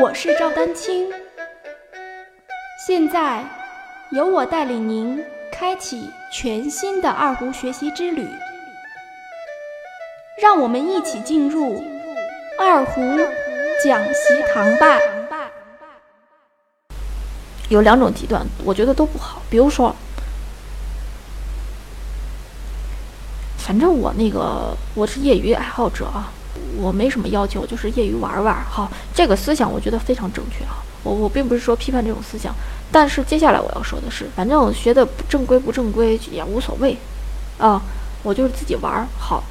我是赵丹青，现在由我带领您开启全新的二胡学习之旅，让我们一起进入二胡讲习堂吧。有两种极端，我觉得都不好。比如说，反正我那个我是业余爱好者啊。我没什么要求，就是业余玩玩。好，这个思想我觉得非常正确啊。我我并不是说批判这种思想，但是接下来我要说的是，反正学的不正规不正规也无所谓，啊，我就是自己玩好。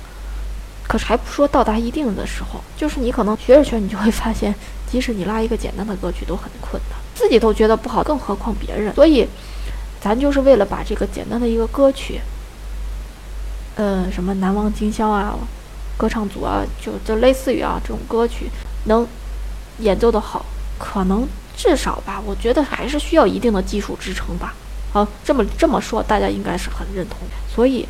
可是还不说到达一定的时候，就是你可能学着学，你就会发现，即使你拉一个简单的歌曲都很困难，自己都觉得不好，更何况别人。所以，咱就是为了把这个简单的一个歌曲，嗯，什么难忘今宵啊。歌唱组啊，就就类似于啊这种歌曲，能演奏的好，可能至少吧，我觉得还是需要一定的技术支撑吧。好，这么这么说，大家应该是很认同。所以，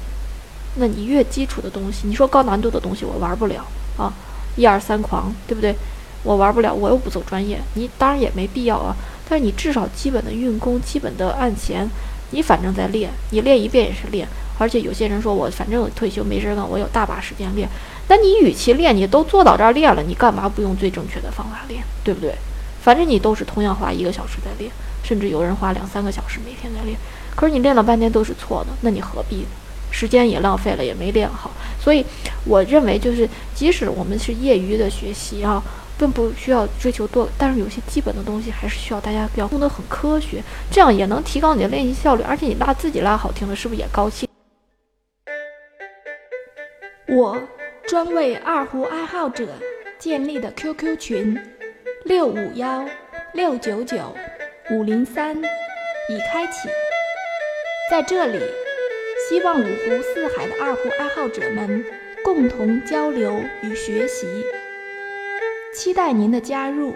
那你越基础的东西，你说高难度的东西我玩不了啊，一二三狂，对不对？我玩不了，我又不走专业，你当然也没必要啊。但是你至少基本的运功、基本的按弦，你反正在练，你练一遍也是练。而且有些人说我反正退休没事干，我有大把时间练。那你与其练，你都坐到这儿练了，你干嘛不用最正确的方法练，对不对？反正你都是同样花一个小时在练，甚至有人花两三个小时每天在练。可是你练了半天都是错的，那你何必呢？时间也浪费了，也没练好。所以我认为，就是即使我们是业余的学习啊，并不需要追求多，但是有些基本的东西还是需要大家表弄得很科学，这样也能提高你的练习效率。而且你拉自己拉好听了，是不是也高兴？我。专为二胡爱好者建立的 QQ 群六五幺六九九五零三已开启，在这里，希望五湖四海的二胡爱好者们共同交流与学习，期待您的加入。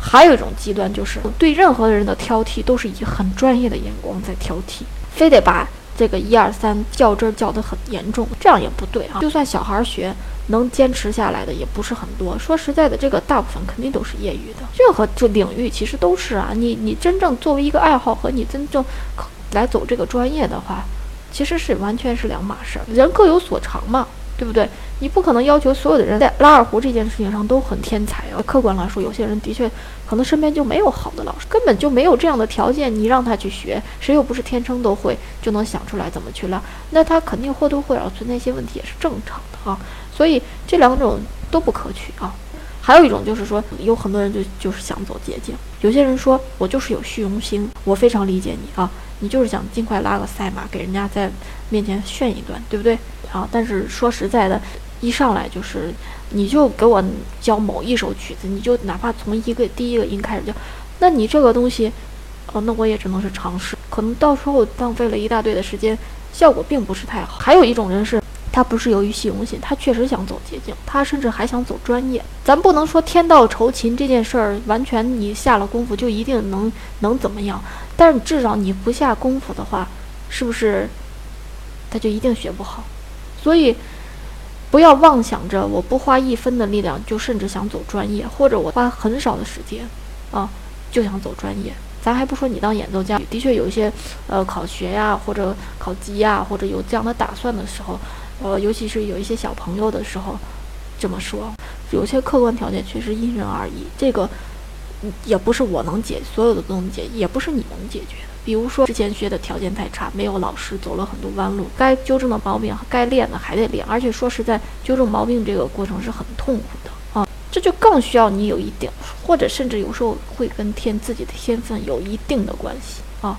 还有一种极端，就是对任何人的挑剔都是以很专业的眼光在挑剔，非得把。这个一二三较真儿较得很严重，这样也不对啊。就算小孩学能坚持下来的也不是很多。说实在的，这个大部分肯定都是业余的。任何这领域其实都是啊。你你真正作为一个爱好和你真正来走这个专业的话，其实是完全是两码事儿。人各有所长嘛。对不对？你不可能要求所有的人在拉二胡这件事情上都很天才啊。客观来说，有些人的确可能身边就没有好的老师，根本就没有这样的条件。你让他去学，谁又不是天生都会就能想出来怎么去拉？那他肯定或多或少存在一些问题，也是正常的啊。所以这两种都不可取啊。还有一种就是说，有很多人就就是想走捷径。有些人说我就是有虚荣心，我非常理解你啊，你就是想尽快拉个赛马，给人家在面前炫一段，对不对？啊，但是说实在的，一上来就是，你就给我教某一首曲子，你就哪怕从一个第一个音开始教，那你这个东西，哦，那我也只能是尝试，可能到时候浪费了一大堆的时间，效果并不是太好。还有一种人是，他不是由于虚荣心，他确实想走捷径，他甚至还想走专业。咱不能说天道酬勤这件事儿，完全你下了功夫就一定能能怎么样，但是至少你不下功夫的话，是不是他就一定学不好？所以，不要妄想着我不花一分的力量就甚至想走专业，或者我花很少的时间，啊，就想走专业。咱还不说你当演奏家，的确有一些，呃，考学呀，或者考级呀，或者有这样的打算的时候，呃，尤其是有一些小朋友的时候，这么说，有些客观条件确实因人而异。这个，也不是我能解，所有的都能解，也不是你能解决的。比如说，之前学的条件太差，没有老师，走了很多弯路，该纠正的毛病，该练的还得练，而且说实在，纠正毛病这个过程是很痛苦的啊，这就更需要你有一定，或者甚至有时候会跟天自己的天分有一定的关系啊，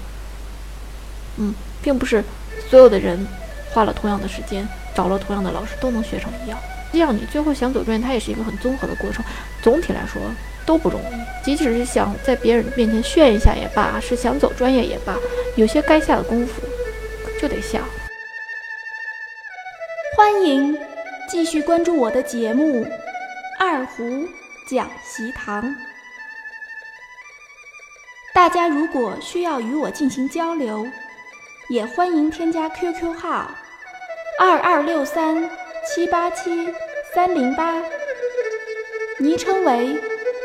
嗯，并不是所有的人花了同样的时间，找了同样的老师都能学成一样，这样你最后想走专业，它也是一个很综合的过程，总体来说。都不容易，即使是想在别人面前炫一下也罢，是想走专业也罢，有些该下的功夫就得下。欢迎继续关注我的节目《二胡讲习堂》。大家如果需要与我进行交流，也欢迎添加 QQ 号二二六三七八七三零八。昵称为